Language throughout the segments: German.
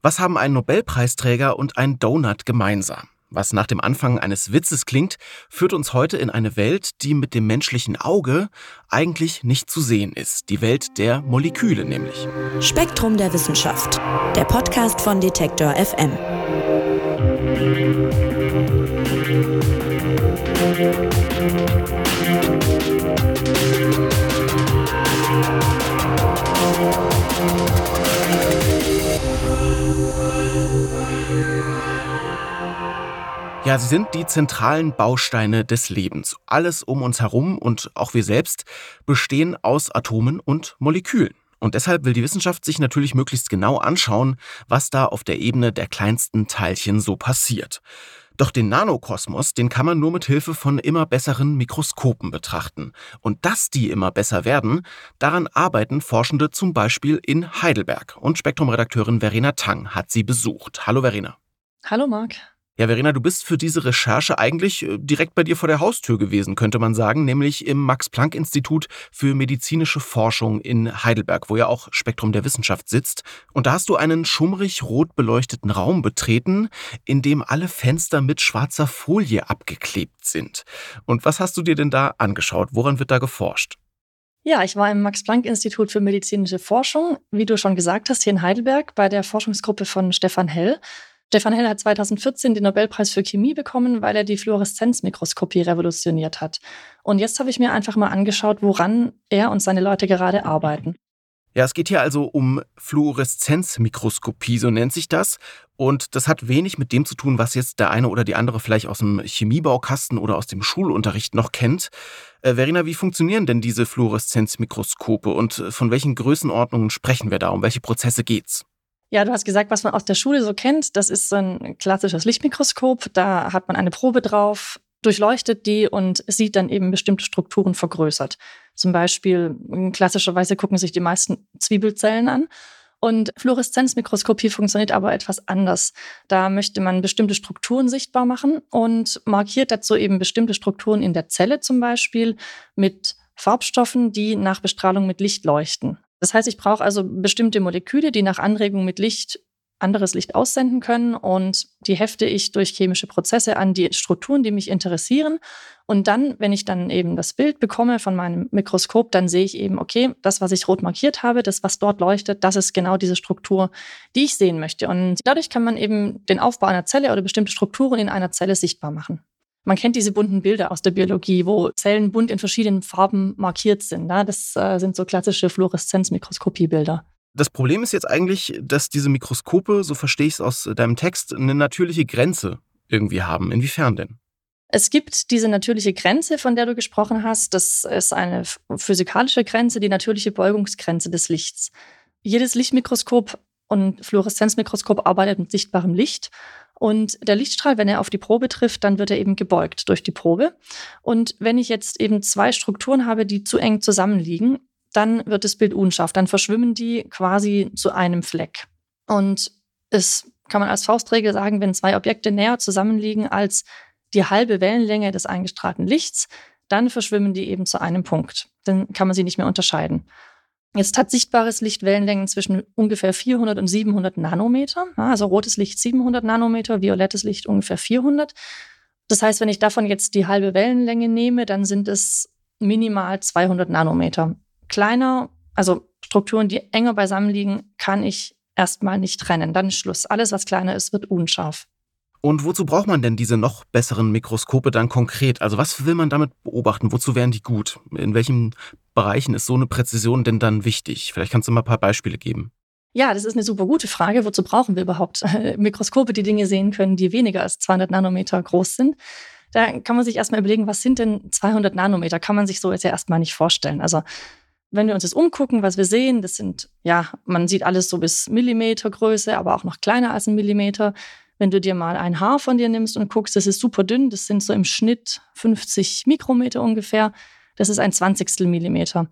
Was haben ein Nobelpreisträger und ein Donut gemeinsam? Was nach dem Anfang eines Witzes klingt, führt uns heute in eine Welt, die mit dem menschlichen Auge eigentlich nicht zu sehen ist. Die Welt der Moleküle nämlich. Spektrum der Wissenschaft. Der Podcast von Detektor FM. Ja, sie sind die zentralen Bausteine des Lebens. Alles um uns herum und auch wir selbst bestehen aus Atomen und Molekülen. Und deshalb will die Wissenschaft sich natürlich möglichst genau anschauen, was da auf der Ebene der kleinsten Teilchen so passiert. Doch den Nanokosmos, den kann man nur mit Hilfe von immer besseren Mikroskopen betrachten. Und dass die immer besser werden, daran arbeiten Forschende zum Beispiel in Heidelberg. Und Spektrumredakteurin Verena Tang hat sie besucht. Hallo Verena. Hallo Marc. Ja, Verena, du bist für diese Recherche eigentlich äh, direkt bei dir vor der Haustür gewesen, könnte man sagen, nämlich im Max-Planck-Institut für medizinische Forschung in Heidelberg, wo ja auch Spektrum der Wissenschaft sitzt. Und da hast du einen schummrig rot beleuchteten Raum betreten, in dem alle Fenster mit schwarzer Folie abgeklebt sind. Und was hast du dir denn da angeschaut? Woran wird da geforscht? Ja, ich war im Max-Planck-Institut für medizinische Forschung, wie du schon gesagt hast, hier in Heidelberg bei der Forschungsgruppe von Stefan Hell. Stefan Hell hat 2014 den Nobelpreis für Chemie bekommen, weil er die Fluoreszenzmikroskopie revolutioniert hat. Und jetzt habe ich mir einfach mal angeschaut, woran er und seine Leute gerade arbeiten. Ja, es geht hier also um Fluoreszenzmikroskopie, so nennt sich das. Und das hat wenig mit dem zu tun, was jetzt der eine oder die andere vielleicht aus dem Chemiebaukasten oder aus dem Schulunterricht noch kennt. Äh, Verena, wie funktionieren denn diese Fluoreszenzmikroskope und von welchen Größenordnungen sprechen wir da? Um welche Prozesse geht's? Ja, du hast gesagt, was man aus der Schule so kennt. Das ist so ein klassisches Lichtmikroskop. Da hat man eine Probe drauf, durchleuchtet die und sieht dann eben bestimmte Strukturen vergrößert. Zum Beispiel, klassischerweise gucken sich die meisten Zwiebelzellen an. Und Fluoreszenzmikroskopie funktioniert aber etwas anders. Da möchte man bestimmte Strukturen sichtbar machen und markiert dazu eben bestimmte Strukturen in der Zelle zum Beispiel mit Farbstoffen, die nach Bestrahlung mit Licht leuchten. Das heißt, ich brauche also bestimmte Moleküle, die nach Anregung mit Licht anderes Licht aussenden können und die hefte ich durch chemische Prozesse an die Strukturen, die mich interessieren. Und dann, wenn ich dann eben das Bild bekomme von meinem Mikroskop, dann sehe ich eben, okay, das, was ich rot markiert habe, das, was dort leuchtet, das ist genau diese Struktur, die ich sehen möchte. Und dadurch kann man eben den Aufbau einer Zelle oder bestimmte Strukturen in einer Zelle sichtbar machen. Man kennt diese bunten Bilder aus der Biologie, wo Zellen bunt in verschiedenen Farben markiert sind. Das äh, sind so klassische Fluoreszenzmikroskopiebilder. Das Problem ist jetzt eigentlich, dass diese Mikroskope, so verstehe ich es aus deinem Text, eine natürliche Grenze irgendwie haben. Inwiefern denn? Es gibt diese natürliche Grenze, von der du gesprochen hast. Das ist eine physikalische Grenze, die natürliche Beugungsgrenze des Lichts. Jedes Lichtmikroskop und Fluoreszenzmikroskop arbeitet mit sichtbarem Licht und der Lichtstrahl, wenn er auf die Probe trifft, dann wird er eben gebeugt durch die Probe. Und wenn ich jetzt eben zwei Strukturen habe, die zu eng zusammenliegen, dann wird das Bild unscharf. Dann verschwimmen die quasi zu einem Fleck. Und es kann man als Faustregel sagen, wenn zwei Objekte näher zusammenliegen als die halbe Wellenlänge des eingestrahlten Lichts, dann verschwimmen die eben zu einem Punkt. Dann kann man sie nicht mehr unterscheiden. Jetzt hat sichtbares Licht Wellenlängen zwischen ungefähr 400 und 700 Nanometer. Also rotes Licht 700 Nanometer, violettes Licht ungefähr 400. Das heißt, wenn ich davon jetzt die halbe Wellenlänge nehme, dann sind es minimal 200 Nanometer. Kleiner, also Strukturen, die enger beisammen liegen, kann ich erstmal nicht trennen. Dann ist Schluss. Alles, was kleiner ist, wird unscharf. Und wozu braucht man denn diese noch besseren Mikroskope dann konkret? Also was will man damit beobachten? Wozu wären die gut? In welchen Bereichen ist so eine Präzision denn dann wichtig? Vielleicht kannst du mal ein paar Beispiele geben. Ja, das ist eine super gute Frage. Wozu brauchen wir überhaupt Mikroskope, die Dinge sehen können, die weniger als 200 Nanometer groß sind? Da kann man sich erstmal überlegen, was sind denn 200 Nanometer? Kann man sich so jetzt ja erstmal nicht vorstellen. Also wenn wir uns jetzt umgucken, was wir sehen, das sind, ja, man sieht alles so bis Millimetergröße, aber auch noch kleiner als ein Millimeter. Wenn du dir mal ein Haar von dir nimmst und guckst, das ist super dünn, das sind so im Schnitt 50 Mikrometer ungefähr. Das ist ein Zwanzigstel Millimeter.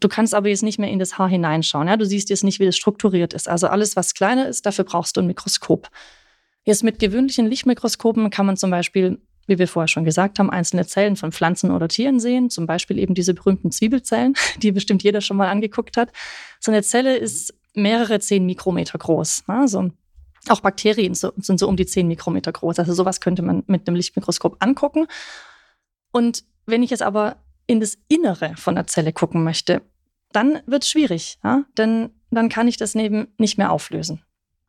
Du kannst aber jetzt nicht mehr in das Haar hineinschauen. Ja? Du siehst jetzt nicht, wie das strukturiert ist. Also alles, was kleiner ist, dafür brauchst du ein Mikroskop. Jetzt mit gewöhnlichen Lichtmikroskopen kann man zum Beispiel, wie wir vorher schon gesagt haben, einzelne Zellen von Pflanzen oder Tieren sehen. Zum Beispiel eben diese berühmten Zwiebelzellen, die bestimmt jeder schon mal angeguckt hat. So eine Zelle ist mehrere zehn Mikrometer groß. Also auch Bakterien sind so um die zehn Mikrometer groß. Also sowas könnte man mit einem Lichtmikroskop angucken. Und wenn ich jetzt aber in das Innere von der Zelle gucken möchte, dann wird es schwierig, ja? denn dann kann ich das neben nicht mehr auflösen.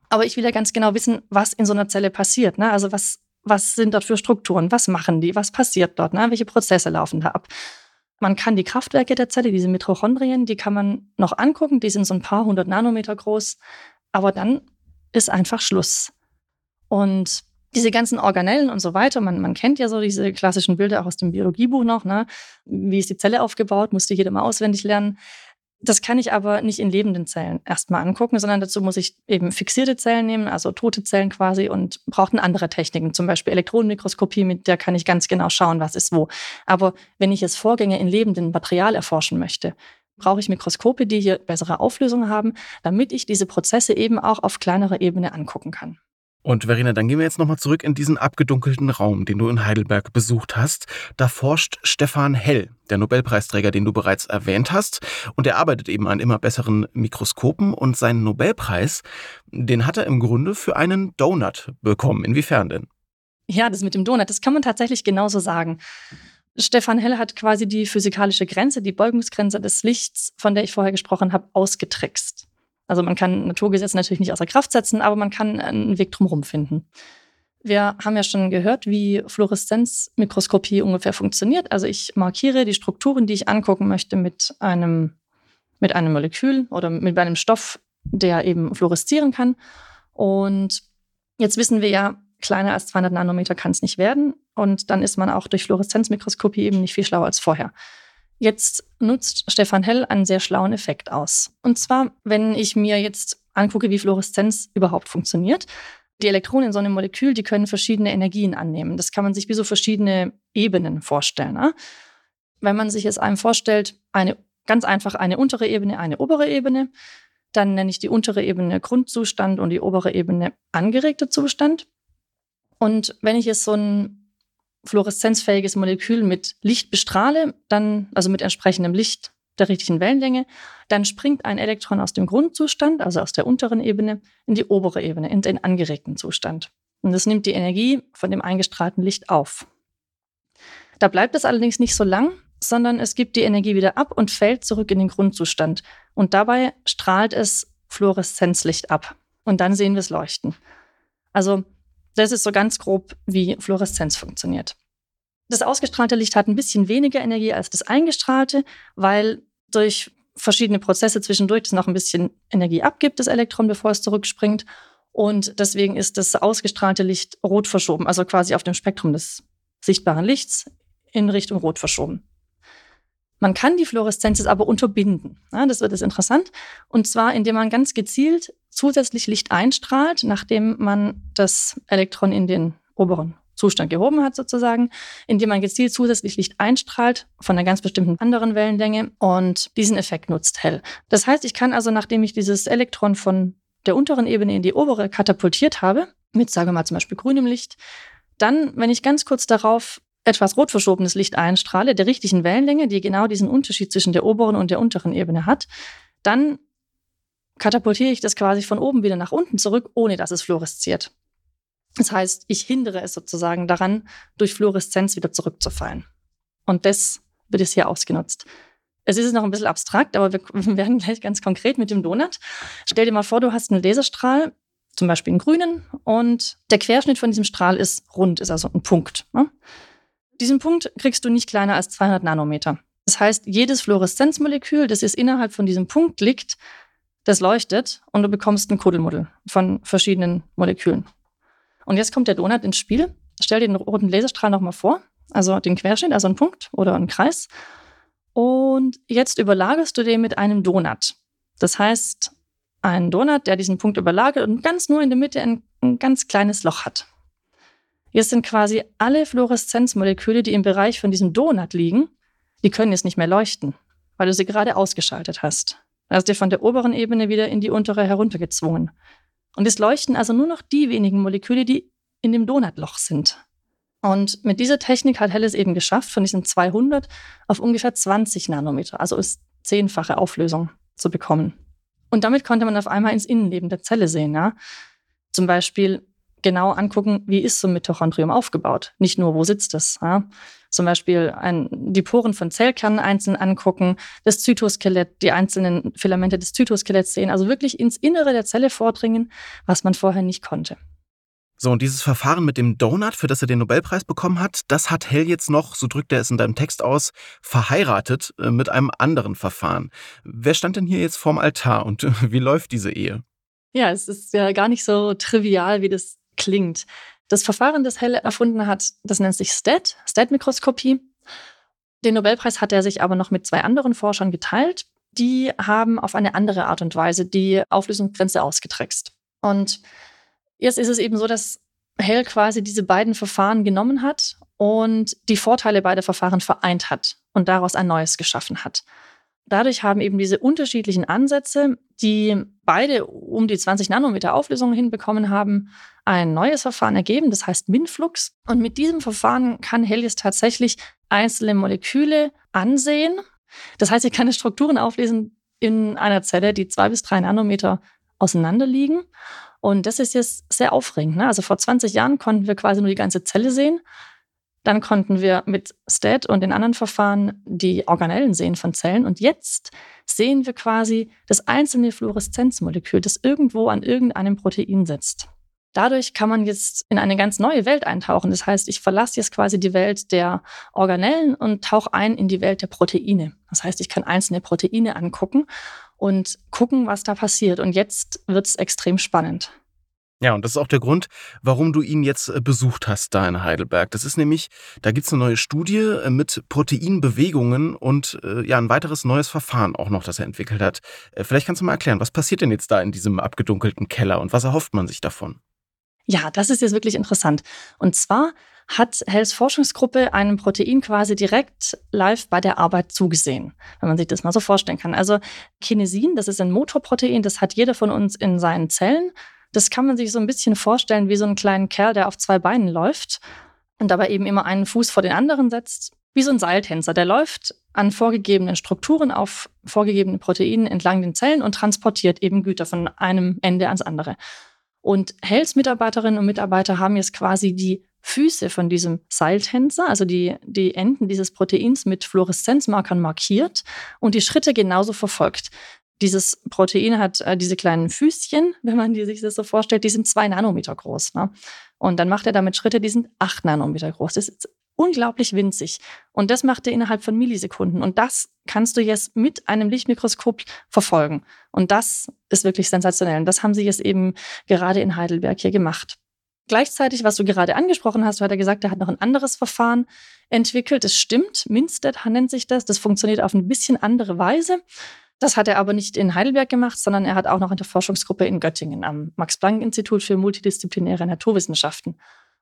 Aber ich will ja ganz genau wissen, was in so einer Zelle passiert. Ne? Also was, was sind dort für Strukturen? Was machen die? Was passiert dort? Ne? Welche Prozesse laufen da ab? Man kann die Kraftwerke der Zelle, diese Mitochondrien, die kann man noch angucken. Die sind so ein paar hundert Nanometer groß. Aber dann ist einfach Schluss. Und diese ganzen Organellen und so weiter, man, man kennt ja so diese klassischen Bilder auch aus dem Biologiebuch noch. Ne? Wie ist die Zelle aufgebaut? Musste jeder mal auswendig lernen. Das kann ich aber nicht in lebenden Zellen erstmal angucken, sondern dazu muss ich eben fixierte Zellen nehmen, also tote Zellen quasi, und brauchen andere Techniken, zum Beispiel Elektronenmikroskopie, mit der kann ich ganz genau schauen, was ist wo. Aber wenn ich jetzt Vorgänge in lebendem Material erforschen möchte, brauche ich Mikroskope, die hier bessere Auflösung haben, damit ich diese Prozesse eben auch auf kleinerer Ebene angucken kann. Und Verena, dann gehen wir jetzt nochmal zurück in diesen abgedunkelten Raum, den du in Heidelberg besucht hast. Da forscht Stefan Hell, der Nobelpreisträger, den du bereits erwähnt hast. Und er arbeitet eben an immer besseren Mikroskopen. Und seinen Nobelpreis, den hat er im Grunde für einen Donut bekommen. Inwiefern denn? Ja, das mit dem Donut, das kann man tatsächlich genauso sagen. Stefan Hell hat quasi die physikalische Grenze, die Beugungsgrenze des Lichts, von der ich vorher gesprochen habe, ausgetrickst. Also man kann Naturgesetze natürlich nicht außer Kraft setzen, aber man kann einen Weg drumherum finden. Wir haben ja schon gehört, wie Fluoreszenzmikroskopie ungefähr funktioniert. Also ich markiere die Strukturen, die ich angucken möchte, mit einem, mit einem Molekül oder mit einem Stoff, der eben fluoreszieren kann. Und jetzt wissen wir ja, kleiner als 200 Nanometer kann es nicht werden. Und dann ist man auch durch Fluoreszenzmikroskopie eben nicht viel schlauer als vorher. Jetzt nutzt Stefan Hell einen sehr schlauen Effekt aus. Und zwar, wenn ich mir jetzt angucke, wie Fluoreszenz überhaupt funktioniert. Die Elektronen in so einem Molekül, die können verschiedene Energien annehmen. Das kann man sich wie so verschiedene Ebenen vorstellen. Ne? Wenn man sich es einem vorstellt, eine ganz einfach eine untere Ebene, eine obere Ebene, dann nenne ich die untere Ebene Grundzustand und die obere Ebene angeregter Zustand. Und wenn ich jetzt so ein fluoreszenzfähiges Molekül mit Licht bestrahle, dann, also mit entsprechendem Licht der richtigen Wellenlänge, dann springt ein Elektron aus dem Grundzustand, also aus der unteren Ebene, in die obere Ebene, in den angeregten Zustand. Und das nimmt die Energie von dem eingestrahlten Licht auf. Da bleibt es allerdings nicht so lang, sondern es gibt die Energie wieder ab und fällt zurück in den Grundzustand. Und dabei strahlt es Fluoreszenzlicht ab. Und dann sehen wir es leuchten. Also das ist so ganz grob, wie Fluoreszenz funktioniert. Das ausgestrahlte Licht hat ein bisschen weniger Energie als das eingestrahlte, weil durch verschiedene Prozesse zwischendurch das noch ein bisschen Energie abgibt, das Elektron, bevor es zurückspringt. Und deswegen ist das ausgestrahlte Licht rot verschoben, also quasi auf dem Spektrum des sichtbaren Lichts in Richtung rot verschoben. Man kann die Fluoreszenz aber unterbinden. Ja, das wird jetzt interessant. Und zwar, indem man ganz gezielt zusätzlich Licht einstrahlt, nachdem man das Elektron in den oberen Zustand gehoben hat sozusagen, indem man gezielt zusätzlich Licht einstrahlt von einer ganz bestimmten anderen Wellenlänge und diesen Effekt nutzt hell. Das heißt, ich kann also, nachdem ich dieses Elektron von der unteren Ebene in die obere katapultiert habe, mit, sagen wir mal zum Beispiel grünem Licht, dann, wenn ich ganz kurz darauf etwas rot verschobenes Licht einstrahle, der richtigen Wellenlänge, die genau diesen Unterschied zwischen der oberen und der unteren Ebene hat, dann katapultiere ich das quasi von oben wieder nach unten zurück, ohne dass es fluoresziert. Das heißt, ich hindere es sozusagen daran, durch Fluoreszenz wieder zurückzufallen. Und das wird es hier ausgenutzt. Es ist noch ein bisschen abstrakt, aber wir werden gleich ganz konkret mit dem Donut. Stell dir mal vor, du hast einen Laserstrahl, zum Beispiel einen grünen, und der Querschnitt von diesem Strahl ist rund, ist also ein Punkt. Ne? Diesen Punkt kriegst du nicht kleiner als 200 Nanometer. Das heißt, jedes Fluoreszenzmolekül, das jetzt innerhalb von diesem Punkt liegt, das leuchtet und du bekommst ein Kuddelmuddel von verschiedenen Molekülen. Und jetzt kommt der Donut ins Spiel. Stell dir den roten Laserstrahl nochmal vor, also den Querschnitt, also einen Punkt oder einen Kreis. Und jetzt überlagerst du den mit einem Donut. Das heißt, ein Donut, der diesen Punkt überlagert und ganz nur in der Mitte ein, ein ganz kleines Loch hat. Jetzt sind quasi alle Fluoreszenzmoleküle, die im Bereich von diesem Donut liegen, die können jetzt nicht mehr leuchten, weil du sie gerade ausgeschaltet hast. Da hast du von der oberen Ebene wieder in die untere heruntergezwungen. Und es leuchten also nur noch die wenigen Moleküle, die in dem Donutloch sind. Und mit dieser Technik hat Hell es eben geschafft, von diesen 200 auf ungefähr 20 Nanometer, also ist zehnfache Auflösung zu bekommen. Und damit konnte man auf einmal ins Innenleben der Zelle sehen. Ja? Zum Beispiel genau angucken, wie ist so ein Mitochondrium aufgebaut. Nicht nur, wo sitzt es. Ja? Zum Beispiel ein, die Poren von Zellkernen einzeln angucken, das Zytoskelett, die einzelnen Filamente des Zytoskeletts sehen. Also wirklich ins Innere der Zelle vordringen, was man vorher nicht konnte. So, und dieses Verfahren mit dem Donut, für das er den Nobelpreis bekommen hat, das hat Hell jetzt noch, so drückt er es in deinem Text aus, verheiratet äh, mit einem anderen Verfahren. Wer stand denn hier jetzt vorm Altar und wie läuft diese Ehe? Ja, es ist ja gar nicht so trivial, wie das klingt. Das Verfahren, das Hell erfunden hat, das nennt sich STAT, STAT-Mikroskopie. Den Nobelpreis hat er sich aber noch mit zwei anderen Forschern geteilt. Die haben auf eine andere Art und Weise die Auflösungsgrenze ausgetrickst. Und Jetzt ist es eben so, dass Hell quasi diese beiden Verfahren genommen hat und die Vorteile beider Verfahren vereint hat und daraus ein neues geschaffen hat. Dadurch haben eben diese unterschiedlichen Ansätze, die beide um die 20 Nanometer Auflösung hinbekommen haben, ein neues Verfahren ergeben, das heißt MinFlux. Und mit diesem Verfahren kann jetzt tatsächlich einzelne Moleküle ansehen. Das heißt, ich kann Strukturen auflesen in einer Zelle, die zwei bis drei Nanometer auseinander liegen. Und das ist jetzt sehr aufregend. Ne? Also vor 20 Jahren konnten wir quasi nur die ganze Zelle sehen. Dann konnten wir mit STAT und den anderen Verfahren die Organellen sehen von Zellen. Und jetzt sehen wir quasi das einzelne Fluoreszenzmolekül, das irgendwo an irgendeinem Protein sitzt. Dadurch kann man jetzt in eine ganz neue Welt eintauchen. Das heißt, ich verlasse jetzt quasi die Welt der Organellen und tauche ein in die Welt der Proteine. Das heißt, ich kann einzelne Proteine angucken und gucken, was da passiert. Und jetzt wird es extrem spannend. Ja, und das ist auch der Grund, warum du ihn jetzt äh, besucht hast da in Heidelberg. Das ist nämlich, da gibt es eine neue Studie äh, mit Proteinbewegungen und äh, ja, ein weiteres neues Verfahren auch noch, das er entwickelt hat. Vielleicht kannst du mal erklären, was passiert denn jetzt da in diesem abgedunkelten Keller und was erhofft man sich davon? Ja, das ist jetzt wirklich interessant. Und zwar hat Hells Forschungsgruppe einem Protein quasi direkt live bei der Arbeit zugesehen, wenn man sich das mal so vorstellen kann. Also Kinesin, das ist ein Motorprotein, das hat jeder von uns in seinen Zellen. Das kann man sich so ein bisschen vorstellen wie so einen kleinen Kerl, der auf zwei Beinen läuft und dabei eben immer einen Fuß vor den anderen setzt, wie so ein Seiltänzer. Der läuft an vorgegebenen Strukturen auf vorgegebene Proteinen entlang den Zellen und transportiert eben Güter von einem Ende ans andere. Und Hells Mitarbeiterinnen und Mitarbeiter haben jetzt quasi die Füße von diesem Seiltänzer, also die, die Enden dieses Proteins mit Fluoreszenzmarkern markiert und die Schritte genauso verfolgt. Dieses Protein hat äh, diese kleinen Füßchen, wenn man die sich das so vorstellt, die sind zwei Nanometer groß. Ne? Und dann macht er damit Schritte, die sind acht Nanometer groß. Das ist unglaublich winzig. Und das macht er innerhalb von Millisekunden. Und das kannst du jetzt mit einem Lichtmikroskop verfolgen. Und das ist wirklich sensationell. Und das haben sie jetzt eben gerade in Heidelberg hier gemacht. Gleichzeitig, was du gerade angesprochen hast, hat er gesagt, er hat noch ein anderes Verfahren entwickelt. Es stimmt, Minstead nennt sich das. Das funktioniert auf ein bisschen andere Weise. Das hat er aber nicht in Heidelberg gemacht, sondern er hat auch noch in der Forschungsgruppe in Göttingen am Max-Planck-Institut für multidisziplinäre Naturwissenschaften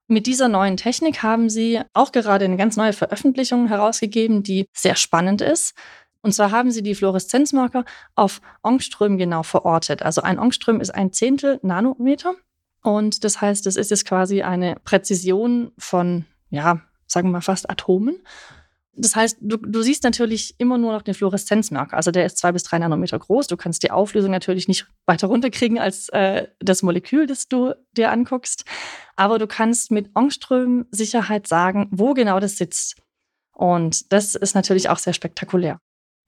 mit dieser neuen Technik haben sie auch gerade eine ganz neue Veröffentlichung herausgegeben, die sehr spannend ist. Und zwar haben sie die Fluoreszenzmarker auf Ångström genau verortet. Also ein Ångström ist ein Zehntel Nanometer. Und das heißt, es ist jetzt quasi eine Präzision von, ja, sagen wir mal fast Atomen. Das heißt, du, du siehst natürlich immer nur noch den Fluoreszenzmarker. Also der ist zwei bis drei Nanometer groß. Du kannst die Auflösung natürlich nicht weiter runterkriegen als äh, das Molekül, das du dir anguckst. Aber du kannst mit Ångström-Sicherheit sagen, wo genau das sitzt. Und das ist natürlich auch sehr spektakulär.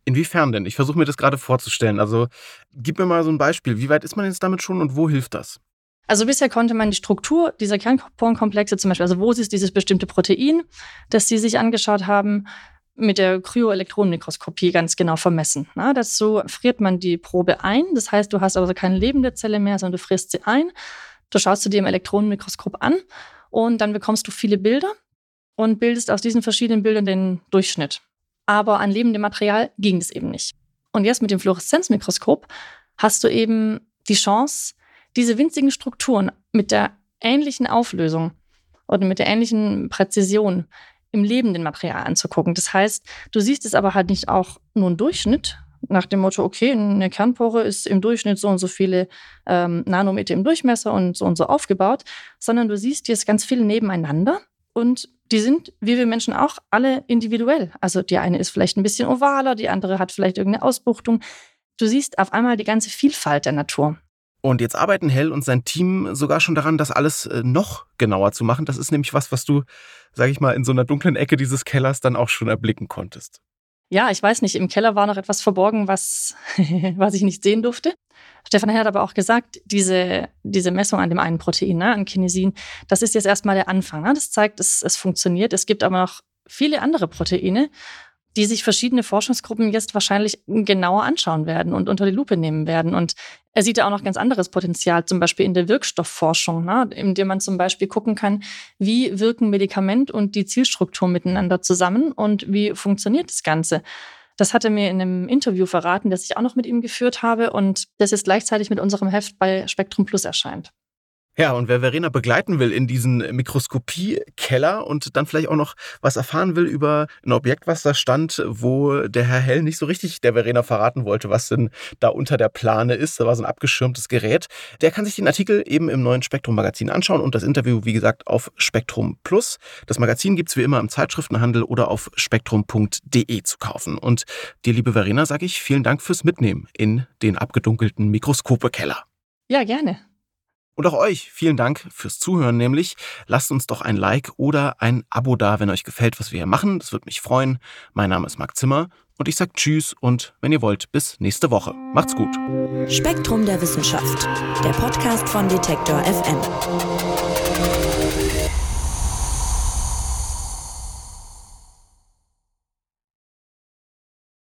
Inwiefern denn? Ich versuche mir das gerade vorzustellen. Also gib mir mal so ein Beispiel. Wie weit ist man jetzt damit schon und wo hilft das? Also bisher konnte man die Struktur dieser Kernporenkomplexe zum Beispiel, also wo ist dieses bestimmte Protein, das Sie sich angeschaut haben, mit der Kryoelektronenmikroskopie ganz genau vermessen. Na, dazu friert man die Probe ein. Das heißt, du hast also keine lebende Zelle mehr, sondern du frierst sie ein. Du schaust sie dir im Elektronenmikroskop an und dann bekommst du viele Bilder und bildest aus diesen verschiedenen Bildern den Durchschnitt. Aber an lebendem Material ging es eben nicht. Und jetzt mit dem Fluoreszenzmikroskop hast du eben die Chance, diese winzigen Strukturen mit der ähnlichen Auflösung oder mit der ähnlichen Präzision im lebenden Material anzugucken. Das heißt, du siehst es aber halt nicht auch nur einen Durchschnitt, nach dem Motto, okay, eine Kernpore ist im Durchschnitt so und so viele ähm, Nanometer im Durchmesser und so und so aufgebaut, sondern du siehst jetzt ganz viele nebeneinander und die sind, wie wir Menschen auch, alle individuell. Also die eine ist vielleicht ein bisschen ovaler, die andere hat vielleicht irgendeine Ausbuchtung du siehst auf einmal die ganze Vielfalt der Natur. Und jetzt arbeiten Hell und sein Team sogar schon daran, das alles äh, noch genauer zu machen. Das ist nämlich was, was du, sag ich mal, in so einer dunklen Ecke dieses Kellers dann auch schon erblicken konntest. Ja, ich weiß nicht, im Keller war noch etwas verborgen, was, was ich nicht sehen durfte. Stefan Hell hat aber auch gesagt, diese, diese Messung an dem einen Protein, ne, an Kinesin, das ist jetzt erstmal der Anfang. Ne? Das zeigt, es, es funktioniert. Es gibt aber noch viele andere Proteine die sich verschiedene Forschungsgruppen jetzt wahrscheinlich genauer anschauen werden und unter die Lupe nehmen werden. Und er sieht ja auch noch ganz anderes Potenzial, zum Beispiel in der Wirkstoffforschung, ne, indem man zum Beispiel gucken kann, wie wirken Medikament und die Zielstruktur miteinander zusammen und wie funktioniert das Ganze. Das hat er mir in einem Interview verraten, das ich auch noch mit ihm geführt habe und das jetzt gleichzeitig mit unserem Heft bei Spektrum Plus erscheint. Ja, und wer Verena begleiten will in diesen Mikroskopie-Keller und dann vielleicht auch noch was erfahren will über ein Objekt, was da stand, wo der Herr Hell nicht so richtig der Verena verraten wollte, was denn da unter der Plane ist, da war so ein abgeschirmtes Gerät, der kann sich den Artikel eben im neuen Spektrum-Magazin anschauen und das Interview, wie gesagt, auf Spektrum Plus. Das Magazin gibt's wie immer im Zeitschriftenhandel oder auf spektrum.de zu kaufen. Und dir, liebe Verena, sage ich vielen Dank fürs Mitnehmen in den abgedunkelten Mikroskope-Keller. Ja, gerne. Und auch euch vielen Dank fürs Zuhören, nämlich lasst uns doch ein Like oder ein Abo da, wenn euch gefällt, was wir hier machen. Das würde mich freuen. Mein Name ist Marc Zimmer und ich sage Tschüss und wenn ihr wollt, bis nächste Woche. Macht's gut. Spektrum der Wissenschaft, der Podcast von Detektor FM.